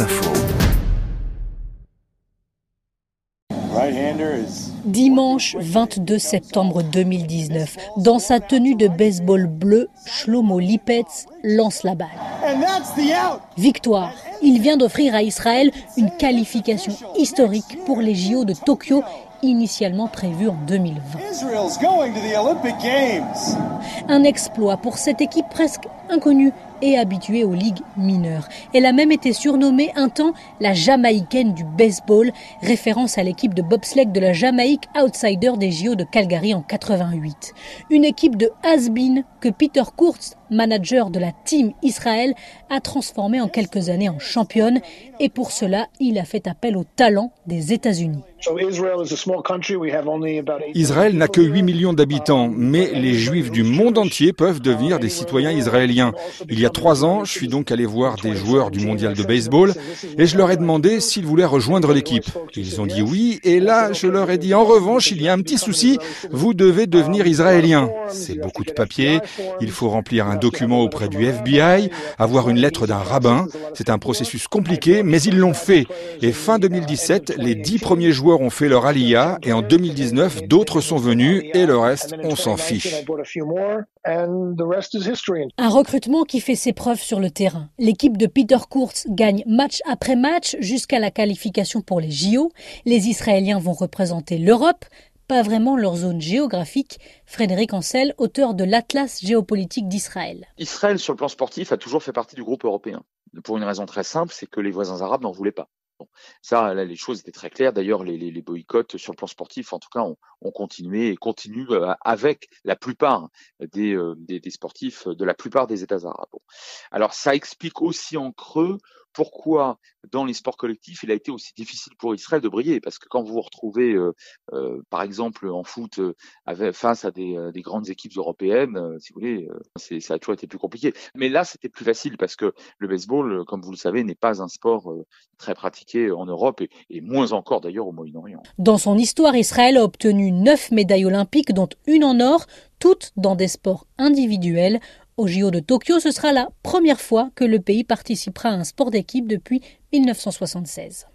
Info. Dimanche 22 septembre 2019, dans sa tenue de baseball bleu, Shlomo Lipetz lance la balle. Victoire. Il vient d'offrir à Israël une qualification historique pour les JO de Tokyo initialement prévus en 2020. Un exploit pour cette équipe presque inconnue et habituée aux ligues mineures. Elle a même été surnommée un temps la Jamaïcaine du baseball, référence à l'équipe de bobsleigh de la Jamaïque, outsider des JO de Calgary en 88. Une équipe de has que Peter Kurtz, manager de la Team Israël, a transformée en quelques années en championne et pour cela, il a fait appel au talent des États-Unis. Israël n'a que 8 millions d'habitants, mais les Juifs du monde entier peuvent devenir des citoyens israéliens. Il y a trois ans, je suis donc allé voir des joueurs du mondial de baseball et je leur ai demandé s'ils voulaient rejoindre l'équipe. Ils ont dit oui et là, je leur ai dit en revanche, il y a un petit souci, vous devez devenir israélien. C'est beaucoup de papier, il faut remplir un document auprès du FBI, avoir une lettre d'un rabbin. C'est un processus compliqué, mais ils l'ont fait. Et fin 2017, les dix premiers joueurs ont fait leur alia et en 2019, d'autres sont venus et le reste, on s'en fiche. Un recrutement qui fait ses preuves sur le terrain. L'équipe de Peter Kurtz gagne match après match jusqu'à la qualification pour les JO. Les Israéliens vont représenter l'Europe, pas vraiment leur zone géographique. Frédéric Ancel, auteur de l'Atlas géopolitique d'Israël. Israël, sur le plan sportif, a toujours fait partie du groupe européen. Pour une raison très simple, c'est que les voisins arabes n'en voulaient pas. Ça, là, les choses étaient très claires. D'ailleurs, les, boycotts sur le plan sportif, en tout cas, ont, ont continué et continuent euh, avec la plupart des, euh, des, des, sportifs de la plupart des États arabes. Alors, ça explique aussi en creux pourquoi dans les sports collectifs, il a été aussi difficile pour Israël de briller. Parce que quand vous vous retrouvez, euh, euh, par exemple, en foot, euh, face à des, euh, des, grandes équipes européennes, euh, si vous voulez, ça a toujours été plus compliqué. Mais là, c'était plus facile parce que le baseball, comme vous le savez, n'est pas un sport très pratiqué en Europe et, et moins encore d'ailleurs au Moyen-Orient. Dans son histoire, Israël a obtenu neuf médailles olympiques, dont une en or, toutes dans des sports individuels. Au JO de Tokyo, ce sera la première fois que le pays participera à un sport d'équipe depuis 1976.